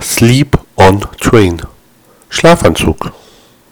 Sleep on Train. Schlafanzug.